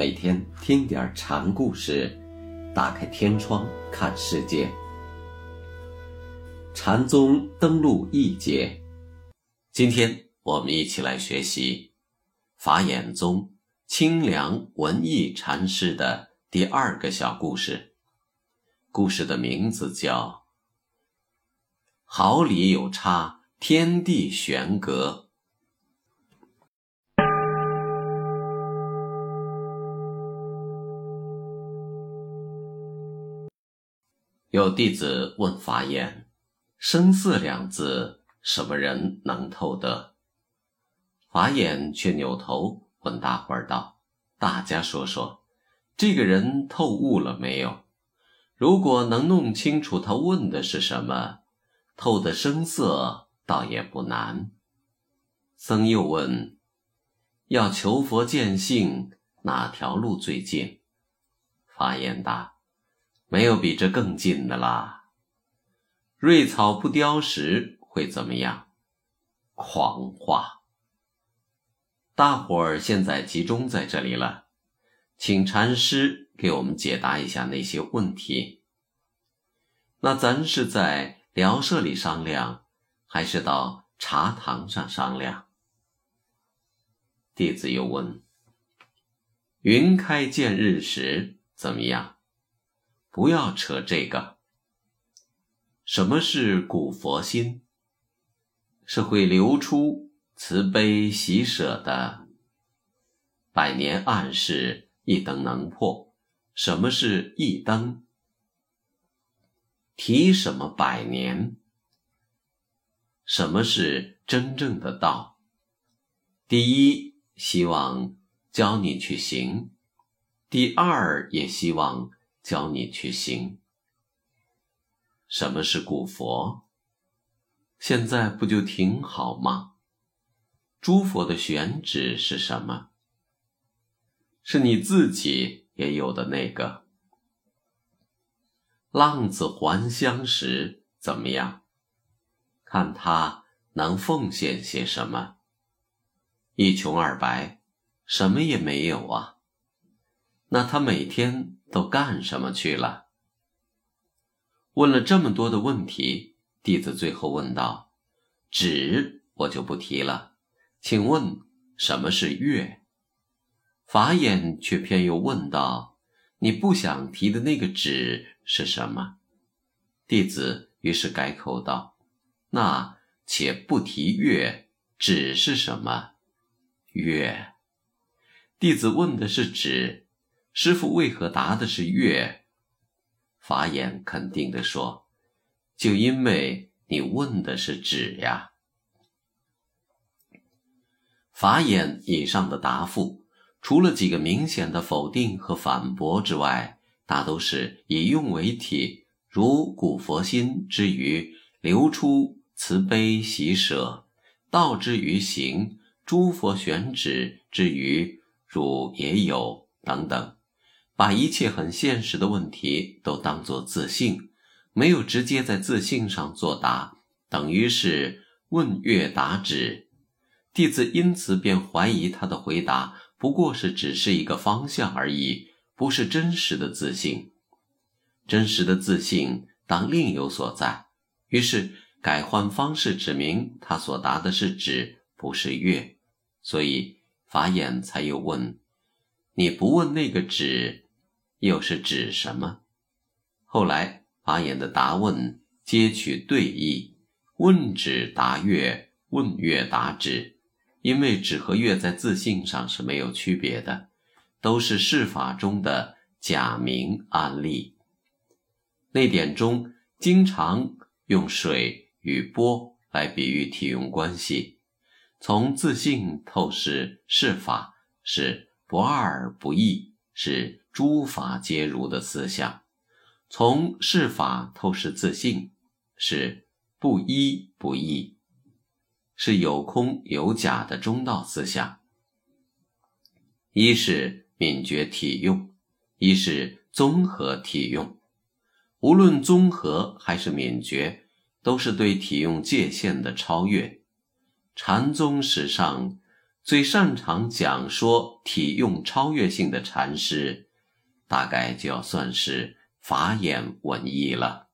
每天听点禅故事，打开天窗看世界。禅宗登陆一节，今天我们一起来学习法眼宗清凉文艺禅师的第二个小故事。故事的名字叫“毫厘有差，天地悬隔”。有弟子问法眼：“声色两字，什么人能透得？”法眼却扭头问大伙儿道：“大家说说，这个人透悟了没有？如果能弄清楚他问的是什么，透的声色倒也不难。”僧又问：“要求佛见性，哪条路最近？”法眼答。没有比这更近的啦。瑞草不凋时会怎么样？狂化。大伙儿现在集中在这里了，请禅师给我们解答一下那些问题。那咱是在寮舍里商量，还是到茶堂上商量？弟子又问：云开见日时怎么样？不要扯这个。什么是古佛心？是会流出慈悲喜舍的。百年暗示一灯能破。什么是一灯？提什么百年？什么是真正的道？第一，希望教你去行；第二，也希望。教你去行。什么是古佛？现在不就挺好吗？诸佛的选址是什么？是你自己也有的那个。浪子还乡时怎么样？看他能奉献些什么。一穷二白，什么也没有啊。那他每天。都干什么去了？问了这么多的问题，弟子最后问道：“止，我就不提了。请问什么是月？”法眼却偏又问道：“你不想提的那个止是什么？”弟子于是改口道：“那且不提月，止是什么？月。”弟子问的是止。师傅为何答的是月？法眼肯定地说：“就因为你问的是纸呀。”法眼以上的答复，除了几个明显的否定和反驳之外，大都是以用为体，如古佛心之于流出慈悲喜舍，道之于行，诸佛选址之于汝也有等等。把一切很现实的问题都当作自信，没有直接在自信上作答，等于是问月答指。弟子因此便怀疑他的回答不过是只是一个方向而已，不是真实的自信。真实的自信当另有所在，于是改换方式指明他所答的是指，不是月。所以法眼才又问：你不问那个指？又是指什么？后来法眼的答问皆取对义，问指答月，问月答指，因为指和月在字性上是没有区别的，都是释法中的假名案例。内典中经常用水与波来比喻体用关系，从自性透视释法是不二不异，是。诸法皆如的思想，从事法透视自性，是不一不异，是有空有假的中道思想。一是敏觉体用，一是综合体用。无论综合还是敏觉，都是对体用界限的超越。禅宗史上最擅长讲说体用超越性的禅师，大概就要算是法眼文艺了。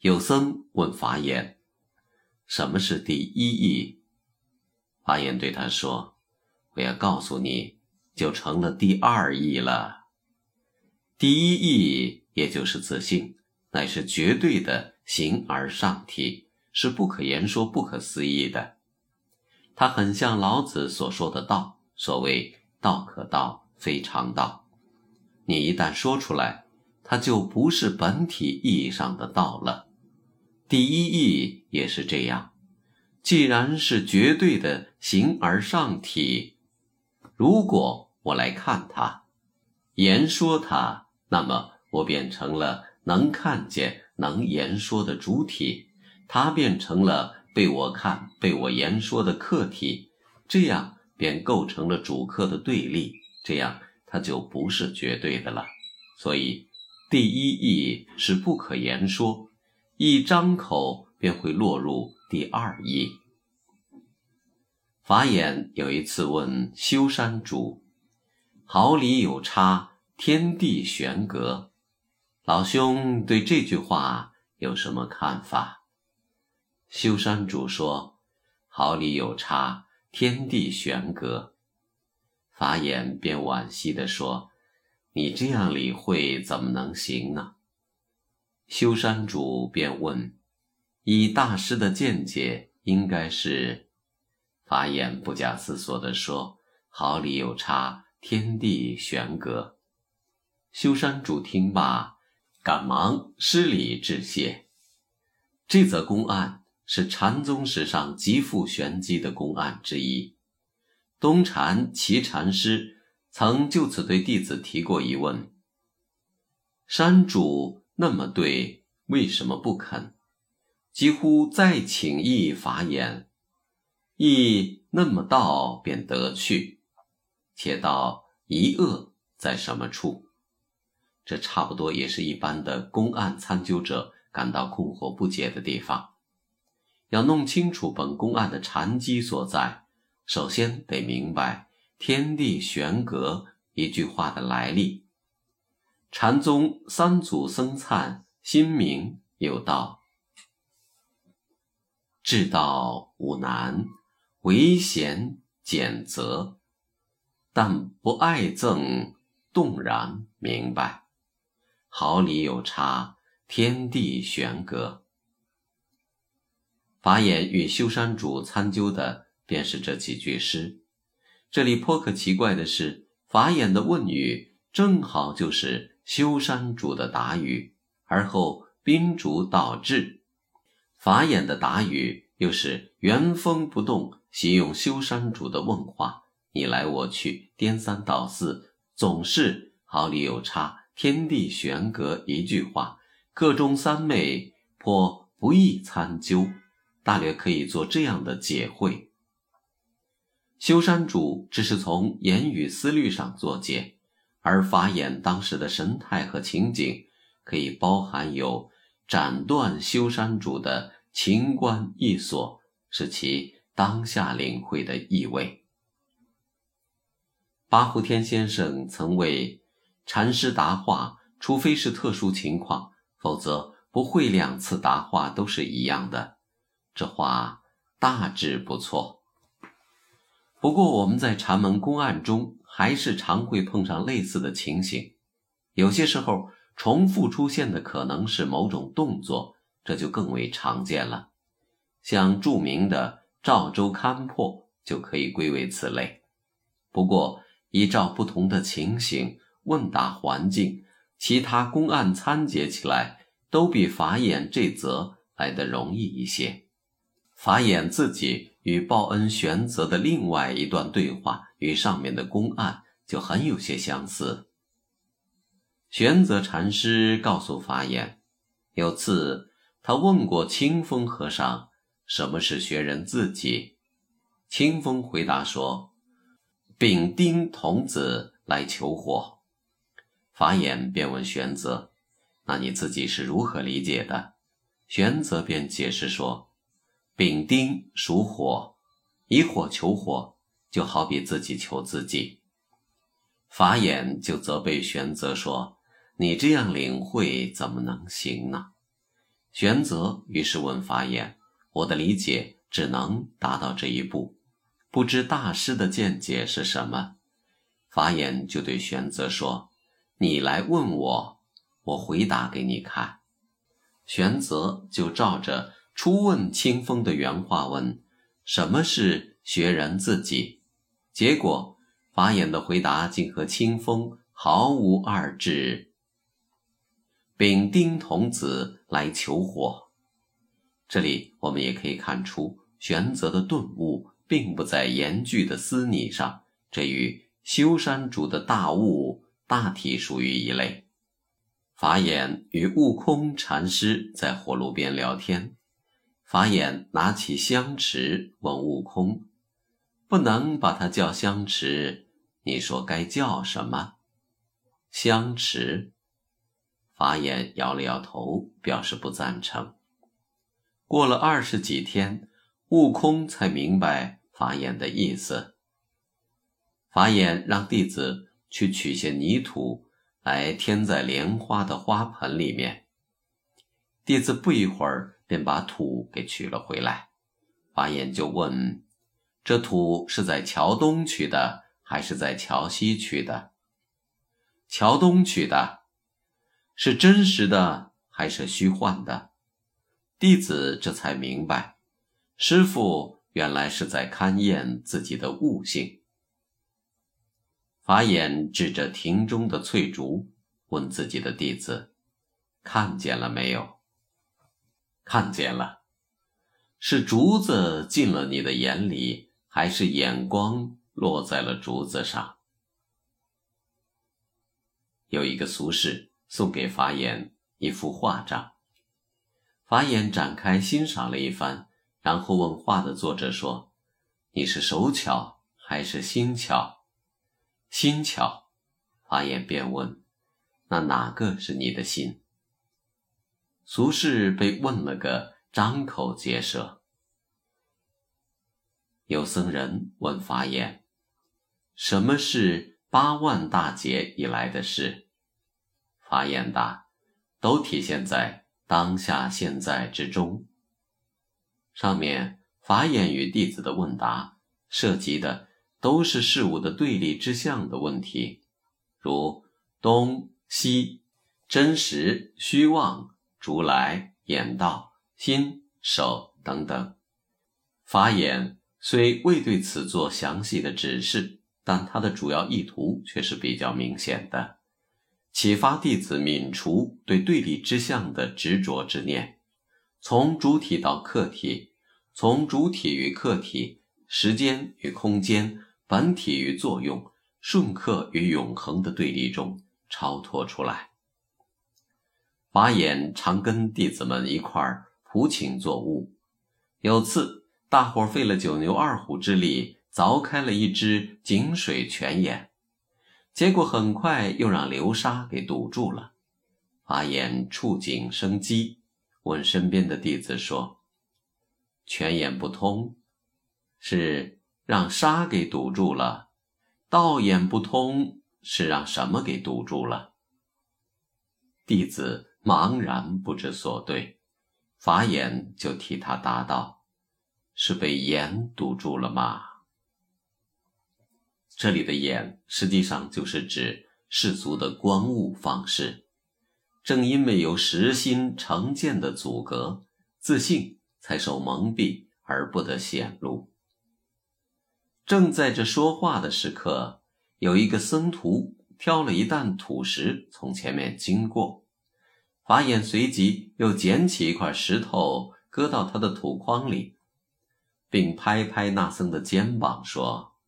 有僧问法眼：“什么是第一义？”法眼对他说：“我要告诉你，就成了第二义了。第一义也就是自性，乃是绝对的形而上体，是不可言说、不可思议的。它很像老子所说的道，所谓‘道可道，非常道’。你一旦说出来，它就不是本体意义上的道了。”第一义也是这样，既然是绝对的形而上体，如果我来看它，言说它，那么我变成了能看见、能言说的主体，它变成了被我看、被我言说的客体，这样便构成了主客的对立，这样它就不是绝对的了。所以，第一义是不可言说。一张口便会落入第二义。法眼有一次问修山主：“毫厘有差，天地悬隔。”老兄对这句话有什么看法？修山主说：“毫厘有差，天地悬隔。”法眼便惋惜地说：“你这样理会怎么能行呢？”修山主便问：“以大师的见解，应该是？”法眼不假思索地说：“毫厘有差，天地悬隔。”修山主听罢，赶忙施礼致谢。这则公案是禅宗史上极富玄机的公案之一。东禅齐禅师曾就此对弟子提过疑问：“山主。”那么对，为什么不肯？几乎再请一法眼，亦那么道便得去，且道一恶在什么处？这差不多也是一般的公案参究者感到困惑不解的地方。要弄清楚本公案的禅机所在，首先得明白“天地悬隔”一句话的来历。禅宗三祖僧璨心明有道：“至道无难，唯贤简则。但不爱憎，动然明白。毫厘有差，天地悬隔。”法眼与修山主参究的便是这几句诗。这里颇可奇怪的是，法眼的问语正好就是。修山主的答语，而后宾主导致，法眼的答语又是原封不动习用修山主的问话，你来我去，颠三倒四，总是毫厘有差，天地悬隔一句话，各中三昧，颇不易参究，大略可以做这样的解会。修山主只是从言语思虑上作解。而法眼当时的神态和情景，可以包含有斩断修山主的情关意所，是其当下领会的意味。八胡天先生曾为禅师答话，除非是特殊情况，否则不会两次答话都是一样的。这话大致不错。不过我们在禅门公案中。还是常会碰上类似的情形，有些时候重复出现的可能是某种动作，这就更为常见了。像著名的赵州勘破就可以归为此类。不过，依照不同的情形、问答环境，其他公案参结起来，都比法眼这则来得容易一些。法眼自己与报恩玄泽的另外一段对话。与上面的公案就很有些相似。玄泽禅师告诉法眼，有次他问过清风和尚：“什么是学人自己？”清风回答说：“丙丁童子来求火。”法眼便问玄泽：“那你自己是如何理解的？”玄泽便解释说：“丙丁属火，以火求火，就好比自己求自己。法眼就责备玄泽说：“你这样领会怎么能行呢？”玄泽于是问法眼：“我的理解只能达到这一步，不知大师的见解是什么？”法眼就对玄泽说：“你来问我，我回答给你看。”玄泽就照着初问清风的原话问：“什么是学人自己？”结果。法眼的回答竟和清风毫无二致。丙丁童子来求火，这里我们也可以看出，玄泽的顿悟并不在严峻的思拟上，这与修山主的大悟大体属于一类。法眼与悟空禅师在火炉边聊天，法眼拿起香池问悟空：“不能把它叫香池？”你说该叫什么？香池。法眼摇了摇头，表示不赞成。过了二十几天，悟空才明白法眼的意思。法眼让弟子去取些泥土来添在莲花的花盆里面。弟子不一会儿便把土给取了回来。法眼就问：“这土是在桥东取的？”还是在桥西取的，桥东取的，是真实的还是虚幻的？弟子这才明白，师傅原来是在勘验自己的悟性。法眼指着庭中的翠竹，问自己的弟子：“看见了没有？”“看见了。”“是竹子进了你的眼里，还是眼光？”落在了竹子上。有一个俗士送给法眼一幅画章，法眼展开欣赏了一番，然后问画的作者说：“你是手巧还是心巧？”“心巧。”法眼便问：“那哪个是你的心？”俗世被问了个张口结舌。有僧人问法眼。什么是八万大劫以来的事？法眼答：都体现在当下现在之中。上面法眼与弟子的问答涉及的都是事物的对立之象的问题，如东西、真实、虚妄、如来、眼道、心、手等等。法眼虽未对此做详细的指示。但他的主要意图却是比较明显的，启发弟子泯除对对立之相的执着之念，从主体到客体，从主体与客体、时间与空间、本体与作用、顺客与永恒的对立中超脱出来。法眼常跟弟子们一块儿普请作悟，有次大伙费了九牛二虎之力。凿开了一只井水泉眼，结果很快又让流沙给堵住了。法眼触景生机，问身边的弟子说：“泉眼不通，是让沙给堵住了；道眼不通，是让什么给堵住了？”弟子茫然不知所对，法眼就替他答道：“是被眼堵住了吗？”这里的眼实际上就是指世俗的观物方式，正因为有实心成见的阻隔，自信才受蒙蔽而不得显露。正在这说话的时刻，有一个僧徒挑了一担土石从前面经过，法眼随即又捡起一块石头搁到他的土筐里，并拍拍那僧的肩膀说。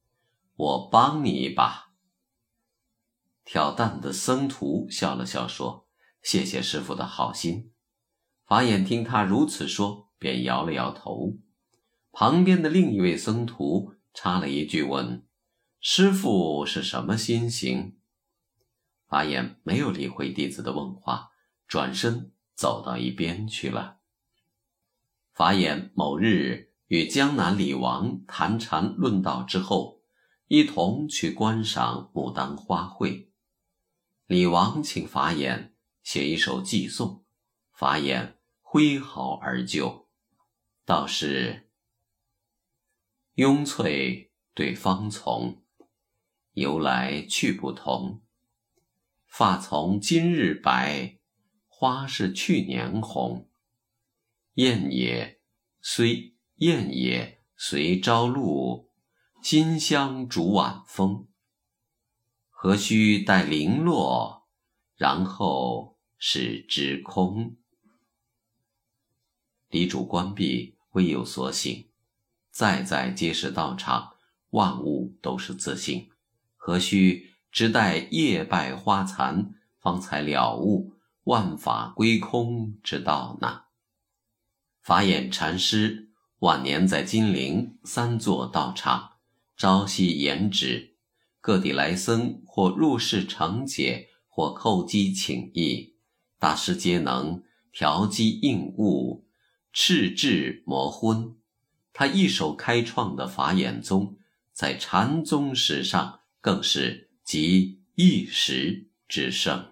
我帮你一把。挑担的僧徒笑了笑说：“谢谢师傅的好心。”法眼听他如此说，便摇了摇头。旁边的另一位僧徒插了一句问：“师傅是什么心行？”法眼没有理会弟子的问话，转身走到一边去了。法眼某日与江南李王谈禅论道之后，一同去观赏牡丹花卉。李王请法眼写一首寄送，法眼挥毫而就，道是：拥翠对芳丛，由来去不同。发从今日白，花是去年红。燕也虽燕也随朝露，金香逐晚风。何须待零落，然后使之空。礼主关闭，未有所醒，在在皆是道场，万物都是自性，何须只待叶败花残，方才了悟万法归空之道呢？法眼禅师晚年在金陵三座道场，朝夕言止。各地来僧或入室成解，或叩击请益，大师皆能调机应物，赤智磨昏。他一手开创的法眼宗，在禅宗史上更是集一时之盛。